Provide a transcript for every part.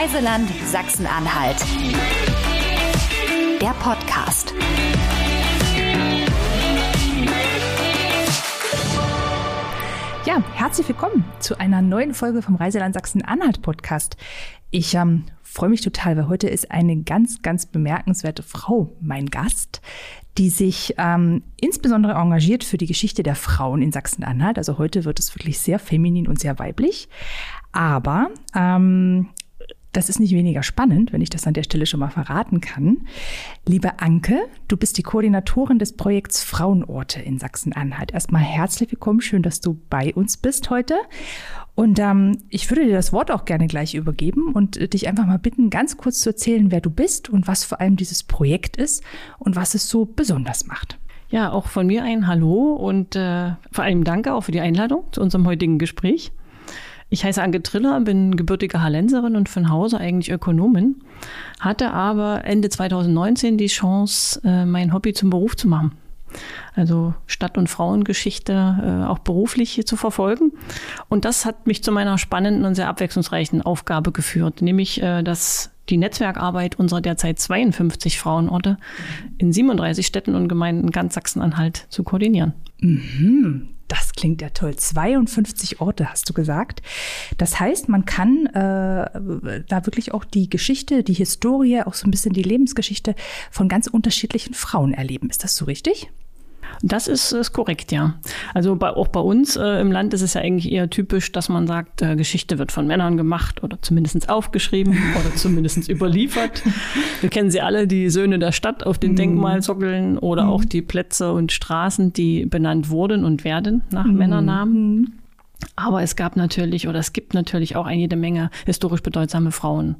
Reiseland Sachsen-Anhalt. Der Podcast. Ja, herzlich willkommen zu einer neuen Folge vom Reiseland Sachsen-Anhalt Podcast. Ich ähm, freue mich total, weil heute ist eine ganz, ganz bemerkenswerte Frau mein Gast, die sich ähm, insbesondere engagiert für die Geschichte der Frauen in Sachsen-Anhalt. Also heute wird es wirklich sehr feminin und sehr weiblich. Aber ähm, das ist nicht weniger spannend, wenn ich das an der Stelle schon mal verraten kann. Liebe Anke, du bist die Koordinatorin des Projekts Frauenorte in Sachsen-Anhalt. Erstmal herzlich willkommen, schön, dass du bei uns bist heute. Und ähm, ich würde dir das Wort auch gerne gleich übergeben und äh, dich einfach mal bitten, ganz kurz zu erzählen, wer du bist und was vor allem dieses Projekt ist und was es so besonders macht. Ja, auch von mir ein Hallo und äh, vor allem danke auch für die Einladung zu unserem heutigen Gespräch. Ich heiße Anke Triller, bin gebürtige Hallenserin und von Hause eigentlich Ökonomin, hatte aber Ende 2019 die Chance, äh, mein Hobby zum Beruf zu machen. Also Stadt- und Frauengeschichte äh, auch beruflich zu verfolgen. Und das hat mich zu meiner spannenden und sehr abwechslungsreichen Aufgabe geführt, nämlich äh, dass die Netzwerkarbeit unserer derzeit 52 Frauenorte in 37 Städten und Gemeinden ganz Sachsen-Anhalt zu koordinieren. Mhm. Das klingt ja toll. 52 Orte hast du gesagt. Das heißt, man kann äh, da wirklich auch die Geschichte, die Historie, auch so ein bisschen die Lebensgeschichte von ganz unterschiedlichen Frauen erleben. Ist das so richtig? Das ist, ist korrekt, ja. Also bei, auch bei uns äh, im Land ist es ja eigentlich eher typisch, dass man sagt, äh, Geschichte wird von Männern gemacht oder zumindest aufgeschrieben oder zumindest überliefert. Wir kennen sie alle, die Söhne der Stadt auf den mhm. Denkmalsockeln oder mhm. auch die Plätze und Straßen, die benannt wurden und werden nach mhm. Männernamen. Aber es gab natürlich oder es gibt natürlich auch eine jede Menge historisch bedeutsame Frauen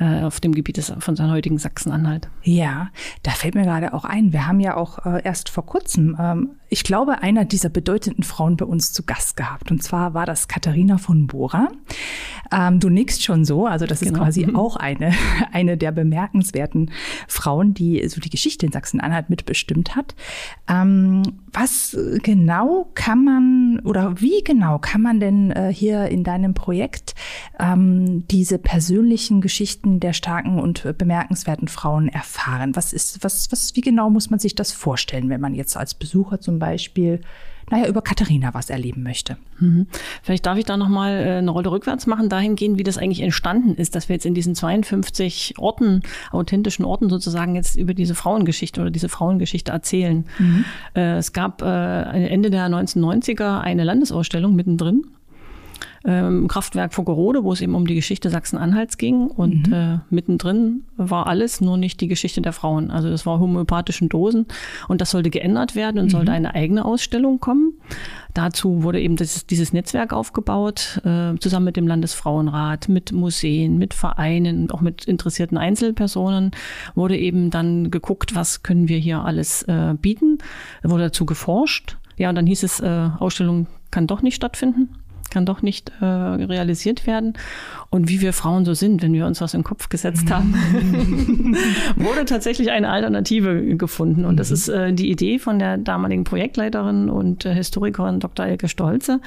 äh, auf dem Gebiet des, von seinem heutigen Sachsen-Anhalt. Ja, da fällt mir gerade auch ein, wir haben ja auch äh, erst vor kurzem, ähm, ich glaube, einer dieser bedeutenden Frauen bei uns zu Gast gehabt. Und zwar war das Katharina von Bora. Ähm, du nickst schon so, also das genau. ist quasi mhm. auch eine, eine der bemerkenswerten Frauen, die so die Geschichte in Sachsen-Anhalt mitbestimmt hat. Ähm, was genau kann man oder wie genau kann man denn äh, hier in deinem Projekt ähm, diese persönlichen Geschichten der starken und bemerkenswerten Frauen erfahren? Was ist, was, was, wie genau muss man sich das vorstellen, wenn man jetzt als Besucher zum Beispiel naja, über Katharina was erleben möchte. Mhm. Vielleicht darf ich da nochmal äh, eine Rolle rückwärts machen, dahingehend, wie das eigentlich entstanden ist, dass wir jetzt in diesen 52 Orten, authentischen Orten sozusagen jetzt über diese Frauengeschichte oder diese Frauengeschichte erzählen. Mhm. Äh, es gab äh, Ende der 1990er eine Landesausstellung mittendrin ähm, Kraftwerk Fuggerode, wo es eben um die Geschichte Sachsen-Anhalts ging. Und mhm. äh, mittendrin war alles, nur nicht die Geschichte der Frauen. Also das war homöopathischen Dosen. Und das sollte geändert werden und mhm. sollte eine eigene Ausstellung kommen. Dazu wurde eben das, dieses Netzwerk aufgebaut, äh, zusammen mit dem Landesfrauenrat, mit Museen, mit Vereinen, auch mit interessierten Einzelpersonen, wurde eben dann geguckt, was können wir hier alles äh, bieten. Wurde dazu geforscht. Ja, und dann hieß es, äh, Ausstellung kann doch nicht stattfinden kann doch nicht äh, realisiert werden. Und wie wir Frauen so sind, wenn wir uns was im Kopf gesetzt haben, wurde tatsächlich eine Alternative gefunden. Und das mhm. ist äh, die Idee von der damaligen Projektleiterin und äh, Historikerin Dr. Elke Stolze.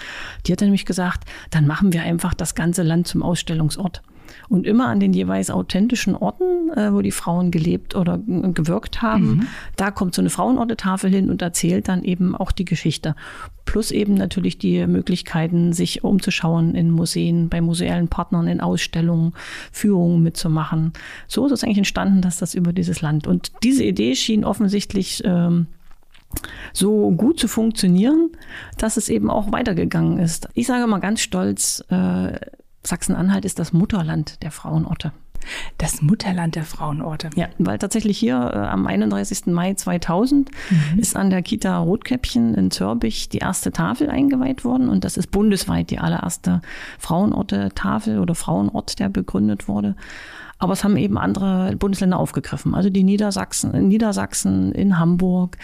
Die hat nämlich gesagt, dann machen wir einfach das ganze Land zum Ausstellungsort und immer an den jeweils authentischen Orten, äh, wo die Frauen gelebt oder gewirkt haben. Mhm. Da kommt so eine Frauenortetafel hin und erzählt dann eben auch die Geschichte. Plus eben natürlich die Möglichkeiten, sich umzuschauen in Museen, bei museellen Partnern, in Ausstellungen, Führungen mitzumachen. So ist es eigentlich entstanden, dass das über dieses Land. Und diese Idee schien offensichtlich ähm, so gut zu funktionieren, dass es eben auch weitergegangen ist. Ich sage mal ganz stolz, äh, Sachsen-Anhalt ist das Mutterland der Frauenorte. Das Mutterland der Frauenorte. Ja, weil tatsächlich hier äh, am 31. Mai 2000 mhm. ist an der Kita Rotkäppchen in Zörbich die erste Tafel eingeweiht worden und das ist bundesweit die allererste Frauenorte-Tafel oder Frauenort, der begründet wurde. Aber es haben eben andere Bundesländer aufgegriffen. Also die Niedersachsen, in Niedersachsen, in Hamburg,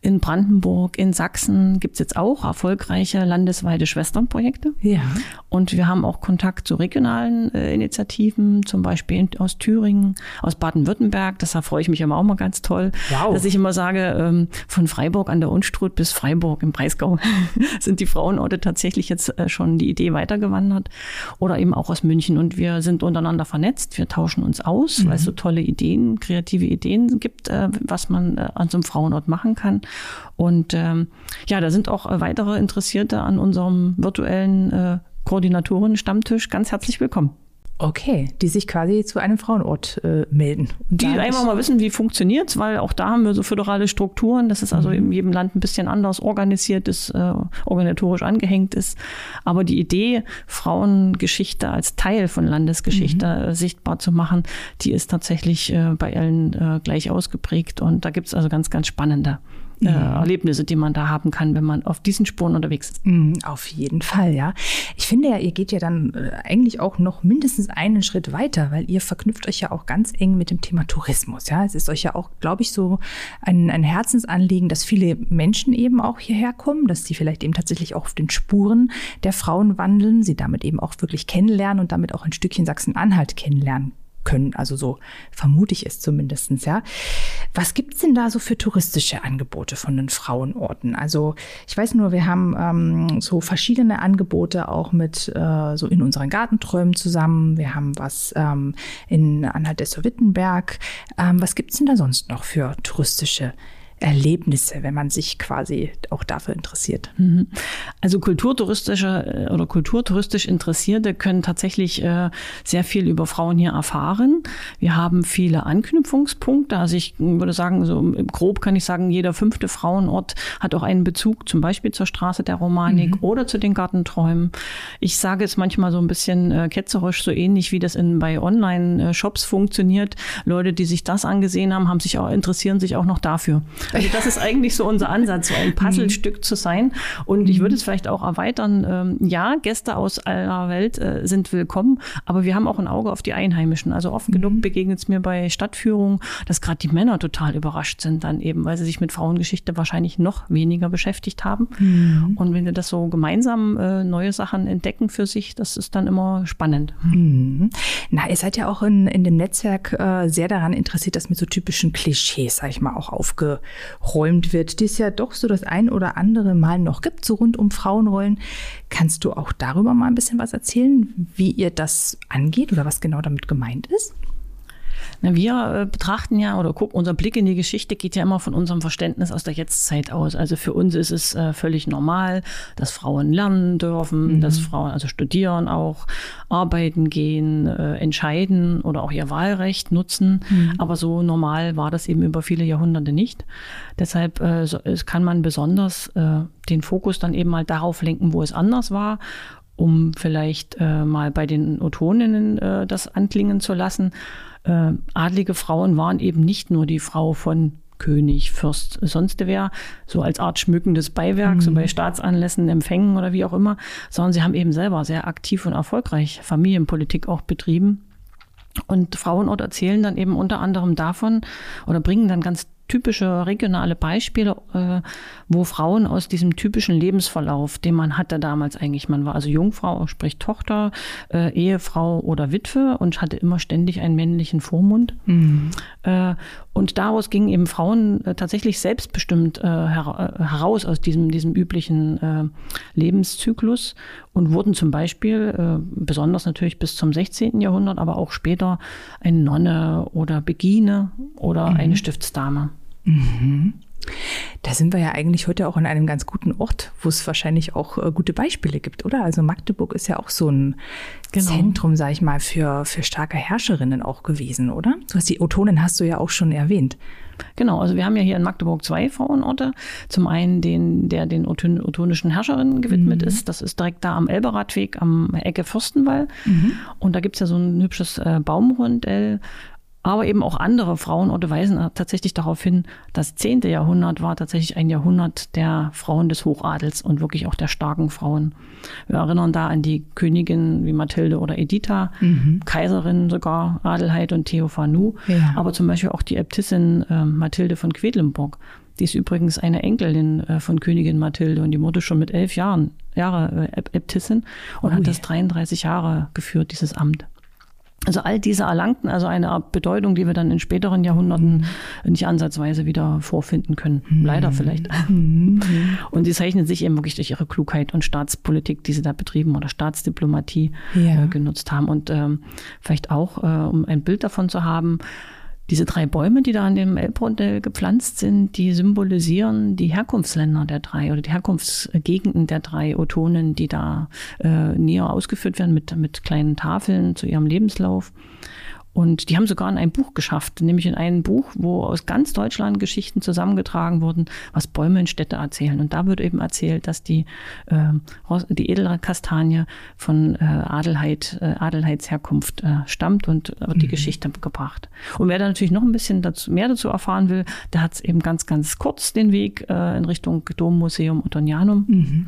in Brandenburg, in Sachsen gibt es jetzt auch erfolgreiche landesweite Schwesternprojekte. Ja. Und wir haben auch Kontakt zu regionalen äh, Initiativen, zum Beispiel in, aus Thüringen, aus Baden-Württemberg. Deshalb freue ich mich immer auch mal ganz toll, Wow. dass ich immer sage, ähm, von Freiburg an der Unstrut bis Freiburg im Breisgau sind die Frauenorte tatsächlich jetzt äh, schon die Idee weitergewandert. Oder eben auch aus München. Und wir sind untereinander vernetzt, wir tauschen uns aus, weil es so tolle Ideen, kreative Ideen gibt, äh, was man äh, an so einem Frauenort machen kann. Und ähm, ja, da sind auch äh, weitere Interessierte an unserem virtuellen äh, Koordinatoren-Stammtisch ganz herzlich willkommen. Okay, die sich quasi zu einem Frauenort äh, melden. Und Die einfach mal wissen, wie funktioniert's, weil auch da haben wir so föderale Strukturen, dass es also in jedem Land ein bisschen anders organisiert ist, äh, organisatorisch angehängt ist. Aber die Idee, Frauengeschichte als Teil von Landesgeschichte äh, sichtbar zu machen, die ist tatsächlich äh, bei allen äh, gleich ausgeprägt. Und da gibt's also ganz, ganz spannende äh, Erlebnisse, die man da haben kann, wenn man auf diesen Spuren unterwegs ist. Mm, Auf jeden Fall, ja. Ich finde ja, ihr geht ja dann äh, eigentlich auch noch mindestens einen Schritt weiter, weil ihr verknüpft euch ja auch ganz eng mit dem Thema Tourismus. Ja, es ist euch ja auch, glaube ich, so ein, ein Herzensanliegen, dass viele Menschen eben auch hierher kommen, dass sie vielleicht eben tatsächlich auch auf den Spuren der Frauen wandeln, sie damit eben auch wirklich kennenlernen und damit auch ein Stückchen Sachsen-Anhalt kennenlernen können. Also so vermute ich es zumindestens, ja. Was gibt's denn da so für touristische Angebote von den Frauenorten? Also ich weiß nur, wir haben ähm, so verschiedene Angebote auch mit äh, so in unseren Gartenträumen zusammen. Wir haben was ähm, in Anhalt-Dessau-Wittenberg. Ähm, was gibt's denn da sonst noch für touristische Erlebnisse, wenn man sich quasi auch dafür interessiert? Also kulturtouristische äh, oder kulturtouristisch Interessierte können tatsächlich äh, sehr viel über Frauen hier erfahren. Wir haben viele Anknüpfungspunkte. Also ich würde sagen, so grob kann ich sagen, jeder fünfte Frauenort hat auch einen Bezug zum Beispiel zur Straße der Romanik oder zu den Gartenträumen. Ich sage es manchmal so ein bisschen äh, ketzerisch, so ähnlich wie das in, bei Online-Shops funktioniert. Leute, die sich das angesehen haben, haben sich auch, interessieren sich auch noch dafür. Also das ist eigentlich so unser Ansatz, so ein Puzzlestück zu sein. Und ich würde es vielleicht auch erweitern. Ähm, ja, Gäste aus aller Welt äh, sind willkommen, aber wir haben auch ein Auge auf die Einheimischen. Also oft genug begegnet es mir bei Stadtführungen, dass gerade die Männer total überrascht sind dann eben, weil sie sich mit Frauengeschichte wahrscheinlich noch weniger beschäftigt haben. Und wenn wir das so gemeinsam äh, neue Sachen entdecken für sich, das ist dann immer spannend. Mhm. Na, ihr seid ja auch in, in dem Netzwerk äh, sehr daran interessiert, dass mit so typischen Klischees, sag ich mal, auch aufgeräumt wird, die es ja doch so das ein oder andere Mal noch gibt, so rund um Frauenrollen. Kannst du auch darüber mal ein bisschen was erzählen, wie ihr das angeht oder was genau damit gemeint ist? Na, wir äh, betrachten ja oder gucken, unser Blick in die Geschichte geht ja immer von unserem Verständnis aus der Jetztzeit aus. Also für uns ist es äh, völlig normal, dass Frauen lernen dürfen, dass Frauen also studieren auch, arbeiten gehen, äh, entscheiden oder auch ihr Wahlrecht nutzen. Aber so normal war das eben über viele Jahrhunderte nicht. Deshalb kann man besonders den Fokus dann eben mal darauf lenken, wo es anders war um vielleicht äh, mal bei den Otoninnen äh, das anklingen zu lassen. Äh, adlige Frauen waren eben nicht nur die Frau von König, Fürst, sonst wer, so als Art schmückendes Beiwerk, so bei Staatsanlässen, Empfängen oder wie auch immer, sondern sie haben eben selber sehr aktiv und erfolgreich Familienpolitik auch betrieben. Und Frauenort erzählen dann eben unter anderem davon oder bringen dann ganz typische regionale Beispiele, äh, wo Frauen aus diesem typischen Lebensverlauf, den man hatte damals eigentlich, man war also Jungfrau, sprich Tochter, äh, Ehefrau oder Witwe und hatte immer ständig einen männlichen Vormund. Äh, und daraus gingen eben Frauen äh, tatsächlich selbstbestimmt äh, hera äh, heraus aus diesem, diesem üblichen Lebenszyklus und wurden zum Beispiel, besonders natürlich bis zum 16. Jahrhundert, aber auch später eine Nonne oder Begine oder eine Stiftsdame. Da sind wir ja eigentlich heute auch an einem ganz guten Ort, wo es wahrscheinlich auch äh, gute Beispiele gibt, oder? Also Magdeburg ist ja auch so ein Genau. Zentrum, sag ich mal, für, für starke Herrscherinnen auch gewesen, oder? Du hast die Otonen hast du ja auch schon erwähnt. Genau, also wir haben ja hier in Magdeburg zwei Frauenorte. Zum einen den, der den Oton- otonischen Herrscherinnen gewidmet ist. Das ist direkt da am Elberadweg am Ecke Fürstenwall. Und da gibt's ja so ein hübsches äh, Baumrondell. Aber eben auch andere Frauenorte weisen tatsächlich darauf hin, das zehnte Jahrhundert war tatsächlich ein Jahrhundert der Frauen des Hochadels und wirklich auch der starken Frauen. Wir erinnern da an die Königinnen wie Mathilde oder Editha, mhm. Kaiserinnen sogar, Adelheid und Theophanu, ja. aber zum Beispiel auch die Äbtissin äh, Mathilde von Quedlinburg. Die ist übrigens eine Enkelin äh, von Königin Mathilde und die wurde schon mit elf Jahren Jahre äh, Äbtissin und oh, hat das 33 Jahre geführt, dieses Amt. Also all diese erlangten also eine Bedeutung, die wir dann in späteren Jahrhunderten mhm. nicht ansatzweise wieder vorfinden können. Mhm. Leider vielleicht. Mhm. Und sie zeichnen sich eben wirklich durch ihre Klugheit und Staatspolitik, die sie da betrieben oder Staatsdiplomatie ja. äh, genutzt haben. Und ähm, vielleicht auch, äh, um ein Bild davon zu haben, diese drei Bäume, die da an dem Elbmodell gepflanzt sind, die symbolisieren die Herkunftsländer der drei oder die Herkunftsgegenden der drei Otonen, die da äh, näher ausgeführt werden mit, mit kleinen Tafeln zu ihrem Lebenslauf. Und die haben sogar in ein Buch geschafft, nämlich in ein Buch, wo aus ganz Deutschland Geschichten zusammengetragen wurden, was Bäume in Städte erzählen. Und da wird eben erzählt, dass die, äh, die Edelkastanie von äh, Adelheid, äh, Adelheidsherkunft äh, stammt und wird mhm. die Geschichte gebracht. Und wer da natürlich noch ein bisschen dazu, mehr dazu erfahren will, der hat eben ganz, ganz kurz den Weg äh, in Richtung Dommuseum Otonianum. Mhm.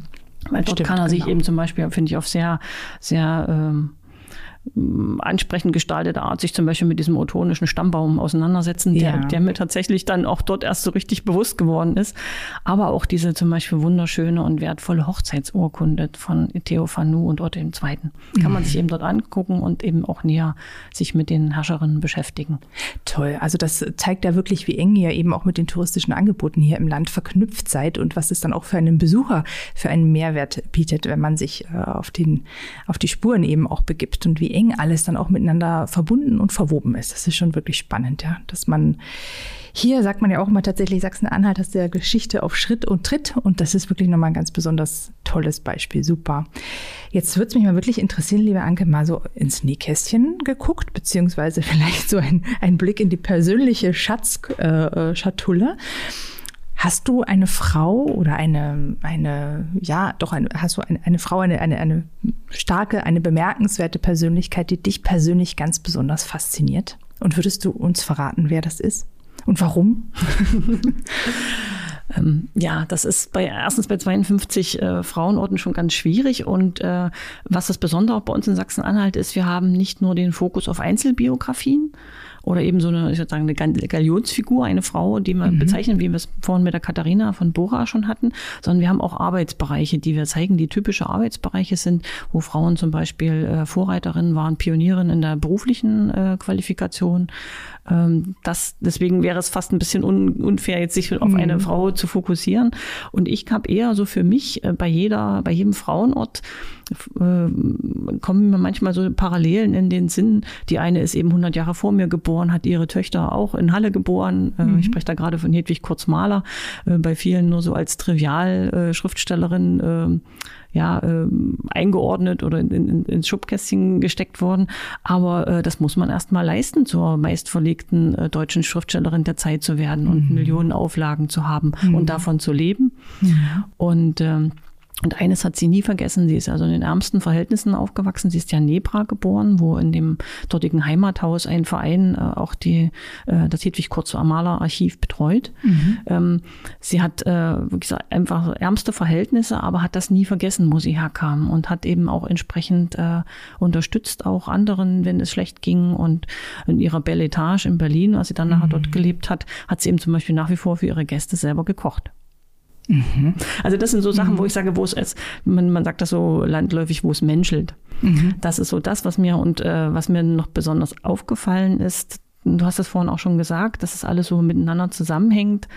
Weil dort Stimmt, kann er sich genau. eben zum Beispiel, finde ich, auf sehr, sehr ähm, ansprechend gestaltete Art sich zum Beispiel mit diesem otonischen Stammbaum auseinandersetzen, der, ja. der mir tatsächlich dann auch dort erst so richtig bewusst geworden ist. Aber auch diese zum Beispiel wunderschöne und wertvolle Hochzeitsurkunde von Theophanu und Otto II. Kann mhm. man sich eben dort angucken und eben auch näher sich mit den Herrscherinnen beschäftigen. Toll. Also das zeigt ja wirklich, wie eng ihr eben auch mit den touristischen Angeboten hier im Land verknüpft seid und was es dann auch für einen Besucher für einen Mehrwert bietet, wenn man sich äh, auf, den, auf die Spuren eben auch begibt und wie wie eng alles dann auch miteinander verbunden und verwoben ist. Das ist schon wirklich spannend, ja, dass man hier sagt man ja auch immer tatsächlich, Sachsen-Anhalt hast der Geschichte auf Schritt und Tritt und das ist wirklich nochmal ein ganz besonders tolles Beispiel. Super. Jetzt würde es mich mal wirklich interessieren, liebe Anke, mal so ins Nähkästchen geguckt, beziehungsweise vielleicht so ein, ein Blick in die persönliche Schatzschatulle. Äh, Hast du eine Frau oder eine, eine, ja, doch, eine, hast du eine, eine Frau, eine, eine, eine starke, eine bemerkenswerte Persönlichkeit, die dich persönlich ganz besonders fasziniert? Und würdest du uns verraten, wer das ist? Und warum? ähm, ja, das ist bei erstens bei 52 äh, Frauenorten schon ganz schwierig. Und äh, was das Besondere auch bei uns in Sachsen-Anhalt ist, wir haben nicht nur den Fokus auf Einzelbiografien, oder eben so eine, ich würde sagen, eine Galionsfigur, eine Frau, die wir mhm. bezeichnen, wie wir es vorhin mit der Katharina von Bora schon hatten, sondern wir haben auch Arbeitsbereiche, die wir zeigen, die typische Arbeitsbereiche sind, wo Frauen zum Beispiel äh, Vorreiterinnen waren, Pionierinnen in der beruflichen äh, Qualifikation. Ähm, das, deswegen wäre es fast ein bisschen un, unfair, jetzt sich auf mhm. eine Frau zu fokussieren. Und ich habe eher so für mich äh, bei jeder, bei jedem Frauenort kommen mir manchmal so Parallelen in den Sinn. Die eine ist eben 100 Jahre vor mir geboren, hat ihre Töchter auch in Halle geboren. Äh, mhm. Ich spreche da gerade von Hedwig Kurzmaler, äh, bei vielen nur so als Trivial-Schriftstellerin äh, ja, äh, eingeordnet oder in, in, ins Schubkästchen gesteckt worden. Aber äh, das muss man erst mal leisten, zur meistverlegten äh, deutschen Schriftstellerin der Zeit zu werden und mhm. Millionen Auflagen zu haben mhm. und davon zu leben. Mhm. Und ähm, und eines hat sie nie vergessen, sie ist also in den ärmsten Verhältnissen aufgewachsen. Sie ist ja in Nebra geboren, wo in dem dortigen Heimathaus ein Verein äh, auch die, äh, das Hedwig Kurze Amaler Archiv betreut. Mhm. Ähm, sie hat äh, wirklich einfach ärmste Verhältnisse, aber hat das nie vergessen, wo sie herkam und hat eben auch entsprechend äh, unterstützt auch anderen, wenn es schlecht ging. Und in ihrer Belle Etage in Berlin, als sie dann nachher mhm. dort gelebt hat, hat sie eben zum Beispiel nach wie vor für ihre Gäste selber gekocht. Mhm. Also das sind so Sachen, mhm. wo ich sage, wo es ist, man, man sagt das so landläufig, wo es menschelt. Mhm. Das ist so das, was mir und äh, was mir noch besonders aufgefallen ist. Du hast es vorhin auch schon gesagt, dass es alles so miteinander zusammenhängt.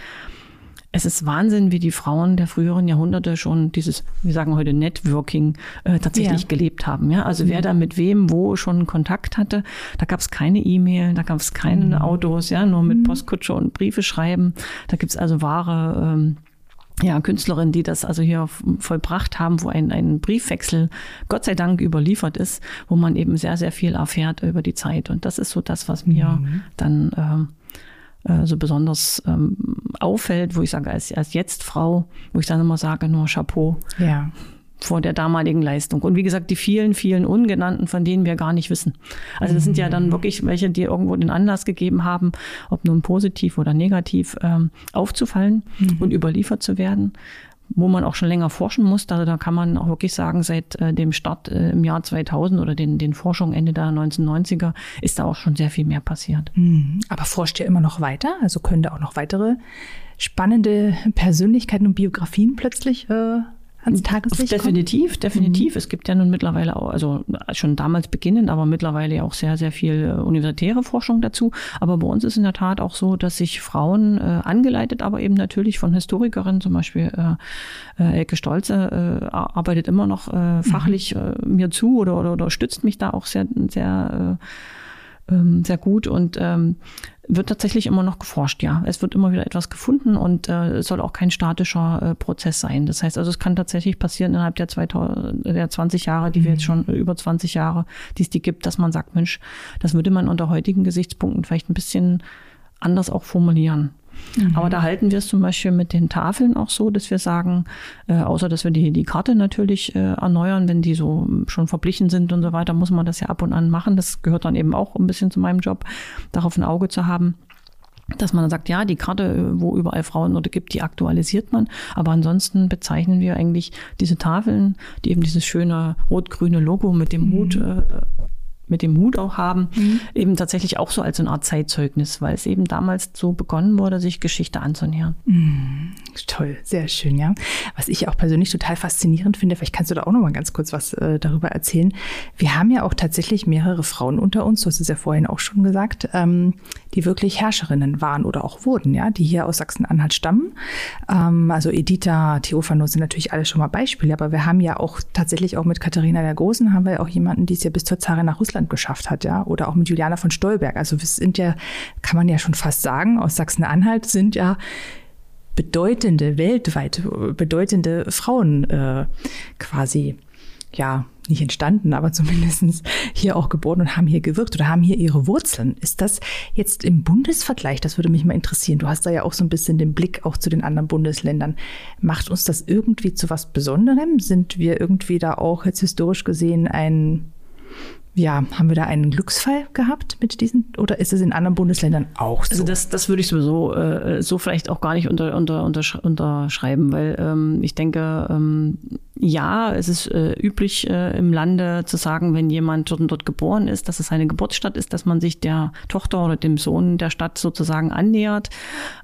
Es ist Wahnsinn, wie die Frauen der früheren Jahrhunderte schon dieses, wir sagen heute Networking, äh, tatsächlich ja. gelebt haben. Ja? Also wer da mit wem wo schon Kontakt hatte, da gab es keine E-Mail, da gab es keine mhm. Autos, ja, nur mit mhm. Postkutsche und Briefe schreiben. Da gibt es also wahre ähm, ja, Künstlerinnen, die das also hier vollbracht haben, wo ein, ein Briefwechsel Gott sei Dank überliefert ist, wo man eben sehr, sehr viel erfährt über die Zeit. Und das ist so das, was mir mhm. dann ähm, äh, so besonders ähm, auffällt, wo ich sage, als, als Jetzt-Frau, wo ich dann immer sage, nur Chapeau. Ja. Vor der damaligen Leistung. Und wie gesagt, die vielen, vielen Ungenannten, von denen wir gar nicht wissen. Also das sind ja dann wirklich welche, die irgendwo den Anlass gegeben haben, ob nun positiv oder negativ, ähm, aufzufallen mhm. und überliefert zu werden wo man auch schon länger forschen muss. Also da kann man auch wirklich sagen, seit äh, dem Start äh, im Jahr 2000 oder den, den Forschungen Ende der 1990er ist da auch schon sehr viel mehr passiert. Mhm. Aber forscht ihr immer noch weiter? Also können da auch noch weitere spannende Persönlichkeiten und Biografien plötzlich äh, ans Tageslicht Definitiv, kommen? definitiv. Mhm. Es gibt ja nun mittlerweile auch, also schon damals beginnend, aber mittlerweile auch sehr, sehr viel äh, universitäre Forschung dazu. Aber bei uns ist in der Tat auch so, dass sich Frauen äh, angeleitet, aber eben natürlich von Historikerinnen, zum Beispiel äh, äh, Elke Stolze, äh, arbeitet immer noch äh, mhm. fachlich mhm. mir zu oder, oder, oder stützt mich da auch sehr, sehr ähm, sehr gut und ähm, wird tatsächlich immer noch geforscht, ja. Es wird immer wieder etwas gefunden und äh, es soll auch kein statischer äh, Prozess sein. Das heißt also, es kann tatsächlich passieren innerhalb der, 2000, der 20 Jahre, die wir jetzt schon äh, über 20 Jahre, die es die gibt, dass man sagt, Mensch, das würde man unter heutigen Gesichtspunkten vielleicht ein bisschen anders auch formulieren. Mhm. Aber da halten wir es zum Beispiel mit den Tafeln auch so, dass wir sagen, äh, außer dass wir die, die Karte natürlich äh, erneuern, wenn die so schon verblichen sind und so weiter, muss man das ja ab und an machen. Das gehört dann eben auch ein bisschen zu meinem Job, darauf ein Auge zu haben dass man sagt, ja, die Karte, wo überall Frauennote gibt, die aktualisiert man. Aber ansonsten bezeichnen wir eigentlich diese Tafeln, die eben dieses schöne rot-grüne Logo mit dem Hut mhm. äh, mit dem Hut auch haben, mhm. eben tatsächlich auch so als eine Art Zeitzeugnis, weil es eben damals so begonnen wurde, sich Geschichte anzunähern. Mhm. Toll, sehr schön, ja. Was ich auch persönlich total faszinierend finde, vielleicht kannst du da auch noch mal ganz kurz was äh, darüber erzählen. Wir haben ja auch tatsächlich mehrere Frauen unter uns, du hast es ja vorhin auch schon gesagt, ähm, die wirklich Herrscherinnen waren oder auch wurden, ja, die hier aus Sachsen-Anhalt stammen. Ähm, also Editha, Theophano sind natürlich alle schon mal Beispiele, aber wir haben ja auch tatsächlich auch mit Katharina der Großen haben wir auch jemanden, die es ja bis zur Zarin nach Russland geschafft hat, ja, oder auch mit Juliana von Stolberg. Also wir sind ja, kann man ja schon fast sagen, aus Sachsen-Anhalt sind ja bedeutende, weltweit bedeutende Frauen äh, quasi ja, nicht entstanden, aber zumindest hier auch geboren und haben hier gewirkt oder haben hier ihre Wurzeln. Ist das jetzt im Bundesvergleich, das würde mich mal interessieren, du hast da ja auch so ein bisschen den Blick auch zu den anderen Bundesländern. Macht uns das irgendwie zu was Besonderem? Sind wir irgendwie da auch jetzt historisch gesehen ein ja, haben wir da einen Glücksfall gehabt mit diesen oder ist es in anderen Bundesländern auch so? Also das, das würde ich sowieso äh, so vielleicht auch gar nicht unter, unter, unterschreiben, weil ähm, ich denke, ähm, ja, es ist äh, üblich äh, im Lande zu sagen, wenn jemand dort, dort geboren ist, dass es seine Geburtsstadt ist, dass man sich der Tochter oder dem Sohn der Stadt sozusagen annähert.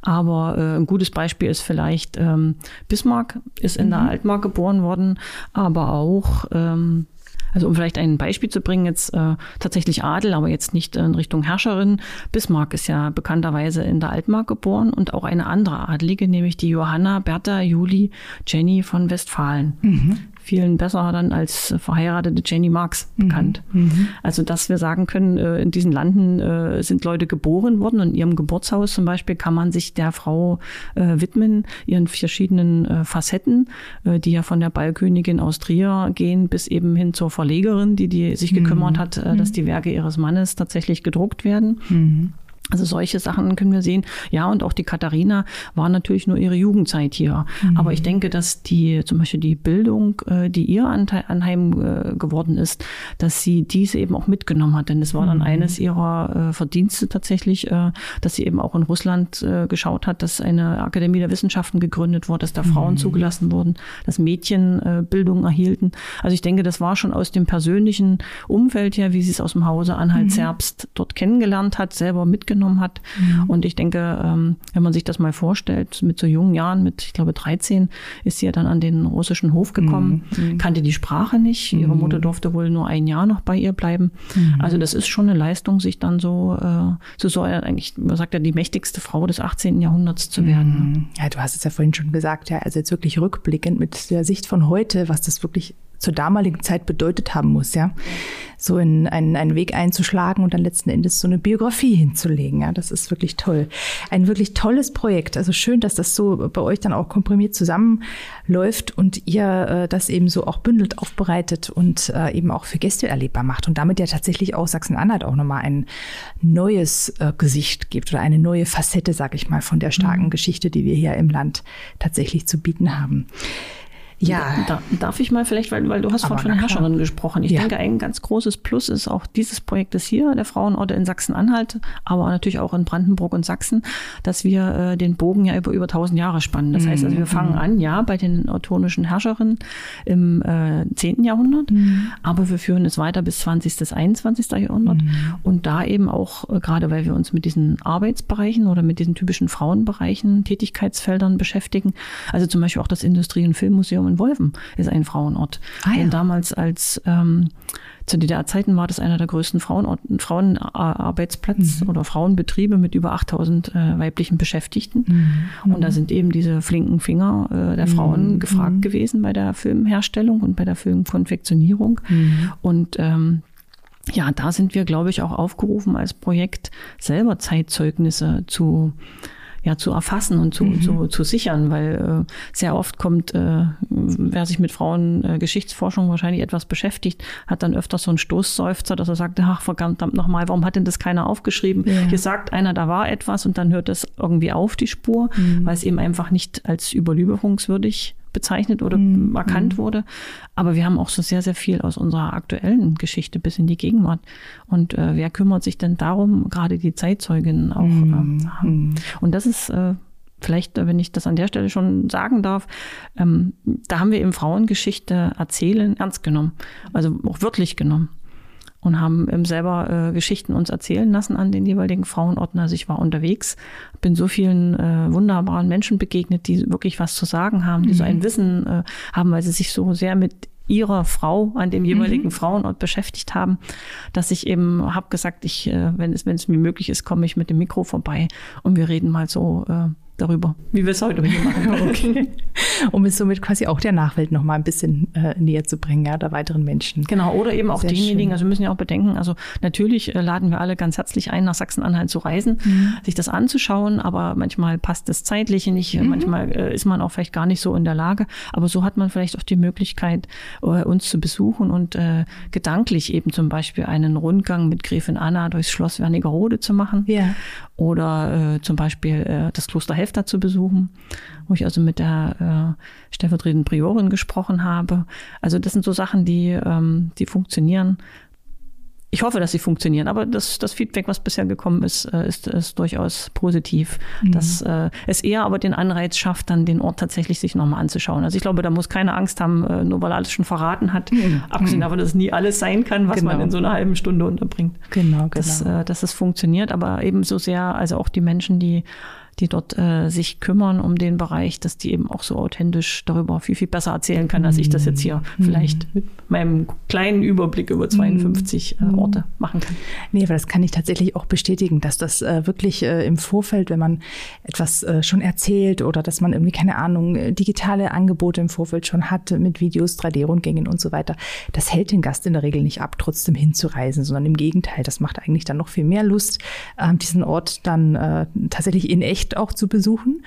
Aber äh, ein gutes Beispiel ist vielleicht ähm, Bismarck ist in mhm. der Altmark geboren worden, aber auch ähm, also um vielleicht ein Beispiel zu bringen, jetzt äh, tatsächlich Adel, aber jetzt nicht in Richtung Herrscherin. Bismarck ist ja bekannterweise in der Altmark geboren und auch eine andere Adlige, nämlich die Johanna Bertha Julie Jenny von Westfalen. Mhm vielen besser dann als verheiratete Jenny Marx mhm. bekannt. Mhm. Also, dass wir sagen können, äh, in diesen Landen äh, sind Leute geboren worden und in ihrem Geburtshaus zum Beispiel kann man sich der Frau äh, widmen, ihren verschiedenen Facetten, die ja von der Ballkönigin aus Trier gehen bis eben hin zur Verlegerin, die, die sich gekümmert mhm. hat, dass mhm. die Werke ihres Mannes tatsächlich gedruckt werden. Mhm. Also solche Sachen können wir sehen. Ja, und auch die Katharina war natürlich nur ihre Jugendzeit hier. Mhm. Aber ich denke, dass die zum Beispiel die Bildung, äh, die ihr anheim äh, geworden ist, dass sie diese eben auch mitgenommen hat. Denn es war dann mhm. eines ihrer äh, Verdienste tatsächlich, dass sie eben auch in Russland geschaut hat, dass eine Akademie der Wissenschaften gegründet wurde, dass da Frauen mhm. zugelassen wurden, dass Mädchen Bildung erhielten. Also ich denke, das war schon aus dem persönlichen Umfeld her, wie sie es aus dem Hause Anhalt-Zerbst mhm. dort kennengelernt hat, selber mitgenommen mitgenommen hat. Mhm. Und ich denke, ähm, wenn man sich das mal vorstellt, mit so jungen Jahren, mit, ich glaube, 13, ist sie ja dann an den russischen Hof gekommen, mhm. mhm. kannte die Sprache nicht. Ihre mhm. Mutter durfte wohl nur ein Jahr noch bei ihr bleiben. Mhm. Also das ist schon eine Leistung, sich dann so, äh, so so eigentlich, man sagt ja, die mächtigste Frau des 18. Jahrhunderts zu werden. Ja, du hast es ja vorhin schon gesagt, ja, also jetzt wirklich rückblickend mit der Sicht von heute, was das wirklich zur damaligen Zeit bedeutet haben muss, ja. So in einen, einen Weg einzuschlagen und dann letzten Endes so eine Biografie hinzulegen. Ja, das ist wirklich toll. Ein wirklich tolles Projekt. Also schön, dass das so bei euch dann auch komprimiert zusammenläuft und ihr äh, das eben so auch bündelt aufbereitet und äh, eben auch für Gäste erlebbar macht und damit ja tatsächlich auch Sachsen-Anhalt auch nochmal ein neues äh, Gesicht gibt oder eine neue Facette, sag ich mal, von der starken mhm. Geschichte, die wir hier im Land tatsächlich zu bieten haben. Ja. Da, darf ich mal vielleicht, weil, weil du hast vorhin von der Herrscherin gesprochen. Ich ja. denke, ein ganz großes Plus ist auch dieses Projektes hier, der Frauenorte in Sachsen-Anhalt, aber natürlich auch in Brandenburg und Sachsen, dass wir äh, den Bogen ja über über tausend Jahre spannen. Das mhm. heißt also, wir fangen mhm. an, ja, bei den ottonischen Herrscherinnen im äh, 10. Jahrhundert, mhm. aber wir führen es weiter bis 20. bis 21. Jahrhundert mhm. und da eben auch, äh, gerade weil wir uns mit diesen Arbeitsbereichen oder mit diesen typischen Frauenbereichen, Tätigkeitsfeldern beschäftigen, also zum Beispiel auch das Industrie- und Filmmuseum in Wolfen ist ein Frauenort. Ah, ja. Und damals als ähm, zu DDR-Zeiten war das einer der größten Frauenorten, Frauenarbeitsplätze mhm. oder Frauenbetriebe mit über 8000 äh, weiblichen Beschäftigten. Mhm. Und da sind eben diese flinken Finger äh, der Frauen mhm. gefragt mhm. gewesen bei der Filmherstellung und bei der Filmkonfektionierung. Mhm. Und ähm, ja, da sind wir, glaube ich, auch aufgerufen als Projekt selber Zeitzeugnisse zu ja, zu erfassen und zu, mhm. zu, zu sichern, weil äh, sehr oft kommt, äh, wer sich mit Frauengeschichtsforschung äh, wahrscheinlich etwas beschäftigt, hat dann öfters so einen Stoßseufzer, dass er sagt, ach verdammt nochmal, warum hat denn das keiner aufgeschrieben? Ja. Hier sagt einer, da war etwas und dann hört es irgendwie auf die Spur, mhm. weil es eben einfach nicht als überlieferungswürdig bezeichnet oder mhm. erkannt wurde. Aber wir haben auch so sehr, sehr viel aus unserer aktuellen Geschichte bis in die Gegenwart. Und äh, wer kümmert sich denn darum, gerade die Zeitzeuginnen auch mhm. ähm, Und das ist äh, vielleicht, äh, wenn ich das an der Stelle schon sagen darf, ähm, da haben wir eben Frauengeschichte erzählen ernst genommen, also auch wörtlich genommen und haben ähm, selber äh, Geschichten uns erzählen lassen an den jeweiligen Frauenorten. Also ich war unterwegs, bin so vielen äh, wunderbaren Menschen begegnet, die wirklich was zu sagen haben, die mhm. so ein. Wissen äh, haben, weil sie sich so sehr mit ihrer Frau an dem jeweiligen mhm. Frauenort beschäftigt haben, dass ich eben habe gesagt, ich, äh, wenn es wenn es mir möglich ist, komme ich mit dem Mikro vorbei und wir reden mal so äh, darüber, wie wir es heute machen. okay. Um es somit quasi auch der Nachwelt noch mal ein bisschen äh, näher zu bringen, ja, der weiteren Menschen. Genau, oder eben auch Sehr denjenigen, schön. also wir müssen ja auch bedenken, also natürlich äh, laden wir alle ganz herzlich ein, nach Sachsen-Anhalt zu reisen, mhm. sich das anzuschauen, aber manchmal passt das Zeitliche nicht, mhm. manchmal äh, ist man auch vielleicht gar nicht so in der Lage, aber so hat man vielleicht auch die Möglichkeit, äh, uns zu besuchen und äh, gedanklich eben zum Beispiel einen Rundgang mit Gräfin Anna durchs Schloss Wernigerode zu machen. Ja. Oder äh, zum Beispiel äh, das Kloster Helfter zu besuchen, wo ich also mit der äh, stellvertretenden Priorin gesprochen habe. Also das sind so Sachen, die, ähm, die funktionieren ich hoffe, dass sie funktionieren, aber das, das Feedback, was bisher gekommen ist, äh, ist, ist durchaus positiv. Mhm. Dass äh, es eher aber den Anreiz schafft, dann den Ort tatsächlich sich nochmal anzuschauen. Also ich glaube, da muss keine Angst haben, äh, nur weil er alles schon verraten hat. Mhm. Abgesehen davon, dass es nie alles sein kann, was genau. man in so einer halben Stunde unterbringt. Genau, genau. Dass, äh, dass es funktioniert, aber ebenso sehr, also auch die Menschen, die die dort äh, sich kümmern um den Bereich, dass die eben auch so authentisch darüber viel, viel besser erzählen kann, als ich das jetzt hier mhm. vielleicht mit meinem kleinen Überblick über 52 mhm. äh, Orte machen kann. Nee, aber das kann ich tatsächlich auch bestätigen, dass das äh, wirklich äh, im Vorfeld, wenn man etwas äh, schon erzählt oder dass man irgendwie, keine Ahnung, digitale Angebote im Vorfeld schon hat mit Videos, 3D-Rundgängen und so weiter, das hält den Gast in der Regel nicht ab, trotzdem hinzureisen, sondern im Gegenteil, das macht eigentlich dann noch viel mehr Lust, äh, diesen Ort dann äh, tatsächlich in echt Projekt auch zu besuchen.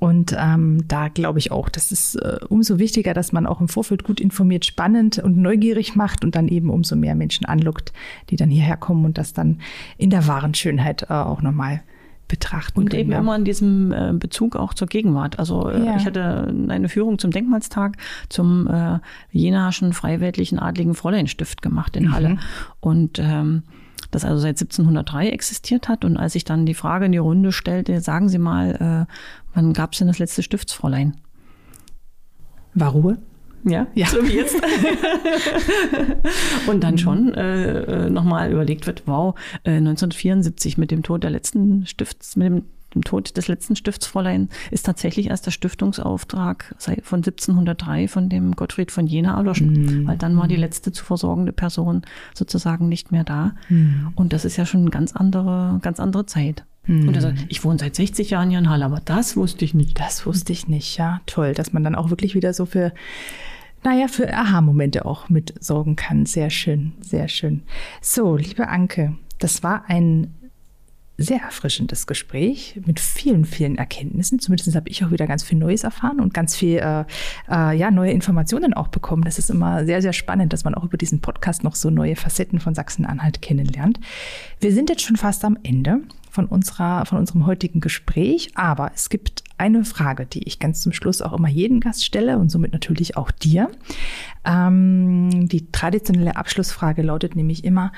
Und ähm, da glaube ich auch, das ist äh, umso wichtiger, dass man auch im Vorfeld gut informiert, spannend und neugierig macht und dann eben umso mehr Menschen anlockt, die dann hierher kommen und das dann in der wahren Schönheit äh, auch nochmal betrachten. Und eben ja. immer in diesem äh, Bezug auch zur Gegenwart. Also äh, ja. ich hatte eine Führung zum Denkmalstag zum äh, Jenaschen Freiweltlichen Adligen Fräuleinstift gemacht in Halle. Mhm. Und ähm, das also seit 1703 existiert hat. Und als ich dann die Frage in die Runde stellte, sagen Sie mal, äh, wann gab es denn das letzte Stiftsfräulein? War Ruhe? Ja, ja, so wie jetzt. und dann schon äh, äh nochmal überlegt wird, wow, äh, 1974 mit dem Tod der letzten Stifts, mit dem dem Tod des letzten Stiftsfräulein ist tatsächlich erst der Stiftungsauftrag von 1703 von dem Gottfried von Jena erloschen, mhm. weil dann war die letzte zu versorgende Person sozusagen nicht mehr da. Mhm. Und das ist ja schon eine ganz andere, ganz andere Zeit. Mhm. Und er sagt, ich wohne seit 60 Jahren hier in Halle, aber das wusste ich nicht. Das wusste ich nicht, ja. Toll, dass man dann auch wirklich wieder so für naja, für Aha-Momente auch mitsorgen kann. Sehr schön, sehr schön. So, liebe Anke, das war ein sehr erfrischendes Gespräch mit vielen, vielen Erkenntnissen. Zumindest habe ich auch wieder ganz viel Neues erfahren und ganz viel äh, äh, ja, neue Informationen auch bekommen. Das ist immer sehr, sehr spannend, dass man auch über diesen Podcast noch so neue Facetten von Sachsen-Anhalt kennenlernt. Wir sind jetzt schon fast am Ende von, unserer, von unserem heutigen Gespräch. Aber es gibt eine Frage, die ich ganz zum Schluss auch immer jeden Gast stelle und somit natürlich auch dir. Ähm, die traditionelle Abschlussfrage lautet nämlich immer,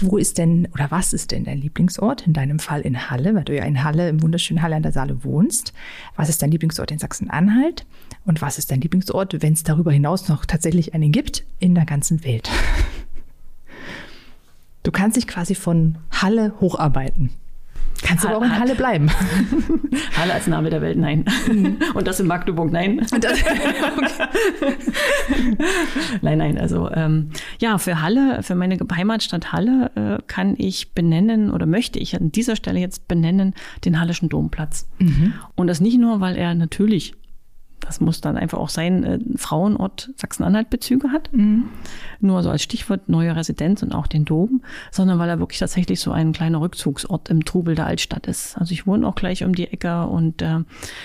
wo ist denn oder was ist denn dein Lieblingsort? In deinem Fall in Halle, weil du ja in Halle, im wunderschönen Halle an der Saale wohnst. Was ist dein Lieblingsort in Sachsen-Anhalt? Und was ist dein Lieblingsort, wenn es darüber hinaus noch tatsächlich einen gibt, in der ganzen Welt? Du kannst dich quasi von Halle hocharbeiten. Kannst du aber auch in Halle bleiben. Halle als Name der Welt, nein. Mhm. Und das in Magdeburg, nein. nein, nein. Also ähm, ja, für Halle, für meine Heimatstadt Halle äh, kann ich benennen oder möchte ich an dieser Stelle jetzt benennen den Hallischen Domplatz. Mhm. Und das nicht nur, weil er natürlich das muss dann einfach auch sein, äh, Frauenort Sachsen-Anhalt-Bezüge hat. Mhm. Nur so als Stichwort neue Residenz und auch den Dom, sondern weil er wirklich tatsächlich so ein kleiner Rückzugsort im Trubel der Altstadt ist. Also ich wohne auch gleich um die Ecke und äh,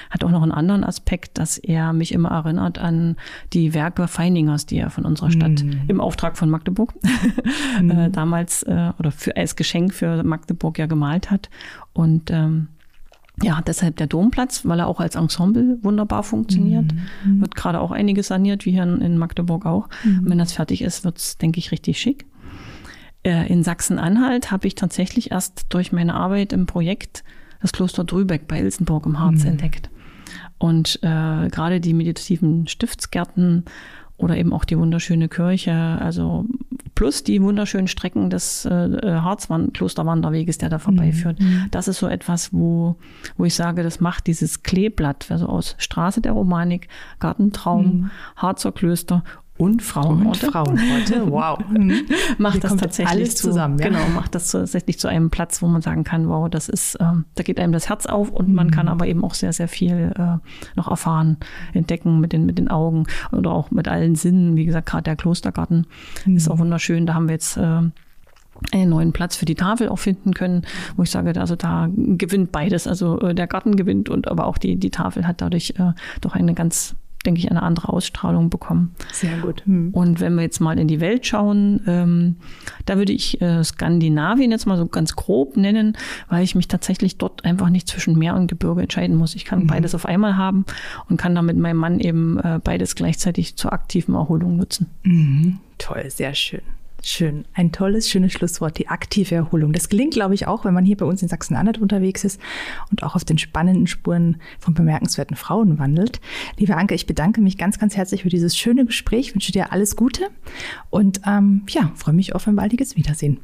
hat auch noch einen anderen Aspekt, dass er mich immer erinnert an die Werke Feiningers, die er von unserer Stadt mhm. im Auftrag von Magdeburg mhm. äh, damals äh, oder für, als Geschenk für Magdeburg ja gemalt hat. Und ähm, ja, deshalb der Domplatz, weil er auch als Ensemble wunderbar funktioniert. Mhm. Wird gerade auch einiges saniert, wie hier in Magdeburg auch. Mhm. Und wenn das fertig ist, wird es, denke ich, richtig schick. Äh, in Sachsen-Anhalt habe ich tatsächlich erst durch meine Arbeit im Projekt das Kloster Drübeck bei Ilsenburg im Harz mhm. entdeckt. Und äh, gerade die meditativen Stiftsgärten oder eben auch die wunderschöne Kirche, also plus die wunderschönen Strecken des äh, äh Harzklosterwanderweges, der da vorbeiführt. Mhm. mhm. Das ist so etwas, wo, wo ich sage, das macht dieses Kleeblatt, also aus Straße der Romanik, Gartentraum, mhm. Harzer Klöster und Frauenorte. Und Frauenorte, wow. Mhm. macht Hier das tatsächlich alles zu, zusammen. Ja? Genau, macht das tatsächlich zu einem Platz, wo man sagen kann, wow, das ist, ähm, da geht einem das Herz auf und mhm. man kann aber eben auch sehr, sehr viel äh, noch erfahren, entdecken mit den, mit den Augen oder auch mit allen Sinnen. Wie gesagt, gerade der Klostergarten mhm. ist auch wunderschön. Da haben wir jetzt äh, einen neuen Platz für die Tafel auch finden können, wo ich sage, also da gewinnt beides. Also äh, der Garten gewinnt und aber auch die, die Tafel hat dadurch äh, doch eine ganz denke ich, eine andere Ausstrahlung bekommen. Sehr gut. Hm. Und wenn wir jetzt mal in die Welt schauen, ähm, da würde ich äh, Skandinavien jetzt mal so ganz grob nennen, weil ich mich tatsächlich dort einfach nicht zwischen Meer und Gebirge entscheiden muss. Ich kann mhm. beides auf einmal haben und kann damit meinem Mann eben äh, beides gleichzeitig zur aktiven Erholung nutzen. Mhm. Toll, sehr schön. Schön. Ein tolles, schönes Schlusswort, die aktive Erholung. Das gelingt, glaube ich, auch, wenn man hier bei uns in Sachsen-Anhalt unterwegs ist und auch auf den spannenden Spuren von bemerkenswerten Frauen wandelt. Liebe Anke, ich bedanke mich ganz, ganz herzlich für dieses schöne Gespräch, wünsche dir alles Gute und ähm, ja, freue mich auf ein baldiges Wiedersehen.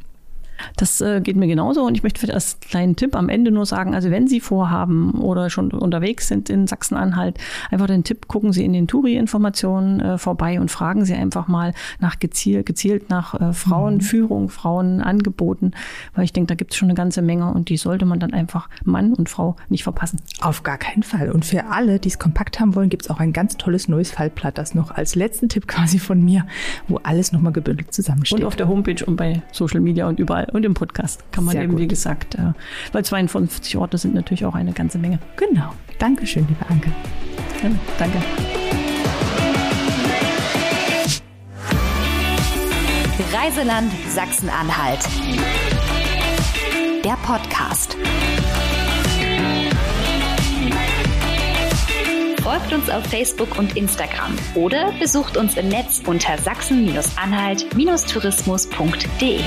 Das äh, geht mir genauso und ich möchte vielleicht als kleinen Tipp am Ende nur sagen, also wenn Sie vorhaben oder schon unterwegs sind in Sachsen-Anhalt, einfach den Tipp, gucken Sie in den Touri-Informationen äh, vorbei und fragen Sie einfach mal nach gezielt, gezielt nach äh, Frauenführung, mhm. Frauenangeboten, weil ich denke, da gibt es schon eine ganze Menge und die sollte man dann einfach Mann und Frau nicht verpassen. Auf gar keinen Fall. Und für alle, die es kompakt haben wollen, gibt es auch ein ganz tolles neues Fallblatt, das noch als letzten Tipp quasi von mir, wo alles nochmal gebündelt zusammensteht. Und auf der Homepage und bei Social Media und überall und im Podcast kann man Sehr eben, gut. wie gesagt, äh, weil 52 Orte sind natürlich auch eine ganze Menge. Genau. Dankeschön, liebe Anke. Ja, danke. Reiseland Sachsen-Anhalt. Der Podcast. Folgt uns auf Facebook und Instagram oder besucht uns im Netz unter sachsen-anhalt-tourismus.de.